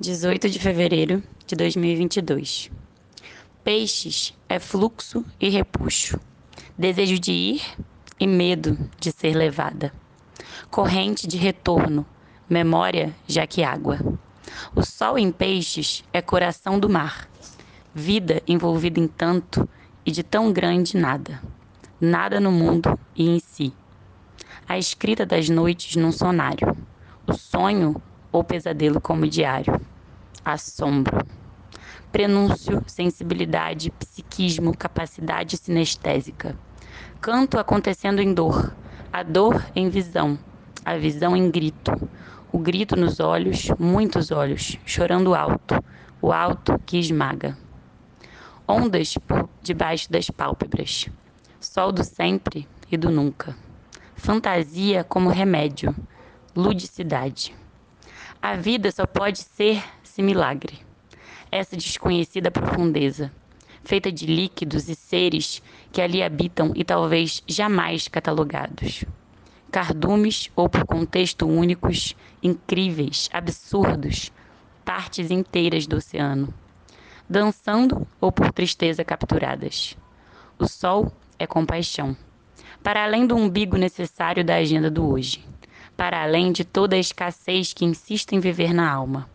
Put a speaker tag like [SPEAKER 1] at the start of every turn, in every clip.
[SPEAKER 1] 18 de fevereiro de 2022. Peixes é fluxo e repuxo, desejo de ir e medo de ser levada. Corrente de retorno, memória já que água. O sol em peixes é coração do mar, vida envolvida em tanto e de tão grande nada. Nada no mundo e em si. A escrita das noites num sonário. O sonho ou pesadelo como diário. Assombro. Prenúncio, sensibilidade, psiquismo, capacidade sinestésica. Canto acontecendo em dor, a dor em visão, a visão em grito, o grito nos olhos, muitos olhos, chorando alto, o alto que esmaga. Ondas por debaixo das pálpebras, sol do sempre e do nunca. Fantasia como remédio, ludicidade. A vida só pode ser-se milagre. Essa desconhecida profundeza, feita de líquidos e seres que ali habitam e talvez jamais catalogados. Cardumes ou por contexto únicos, incríveis, absurdos, partes inteiras do oceano. Dançando ou por tristeza capturadas. O sol é compaixão. Para além do umbigo necessário da agenda do hoje para além de toda a escassez que insiste em viver na alma.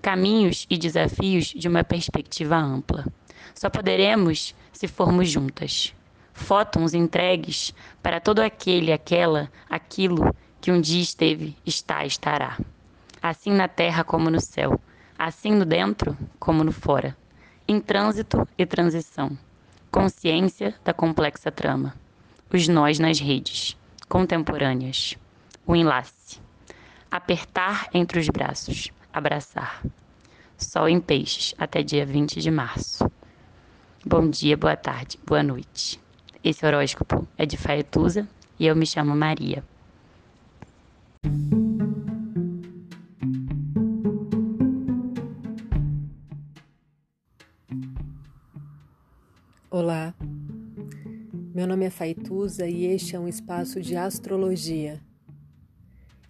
[SPEAKER 1] Caminhos e desafios de uma perspectiva ampla. Só poderemos se formos juntas. Fótons entregues para todo aquele, aquela, aquilo que um dia esteve, está, estará. Assim na terra como no céu, assim no dentro como no fora. Em trânsito e transição. Consciência da complexa trama. Os nós nas redes, contemporâneas o enlace. Apertar entre os braços, abraçar. Sol em peixes, até dia 20 de março. Bom dia, boa tarde, boa noite. Esse horóscopo é de Faetusa e eu me chamo Maria.
[SPEAKER 2] Olá, meu nome é Faituza e este é um espaço de astrologia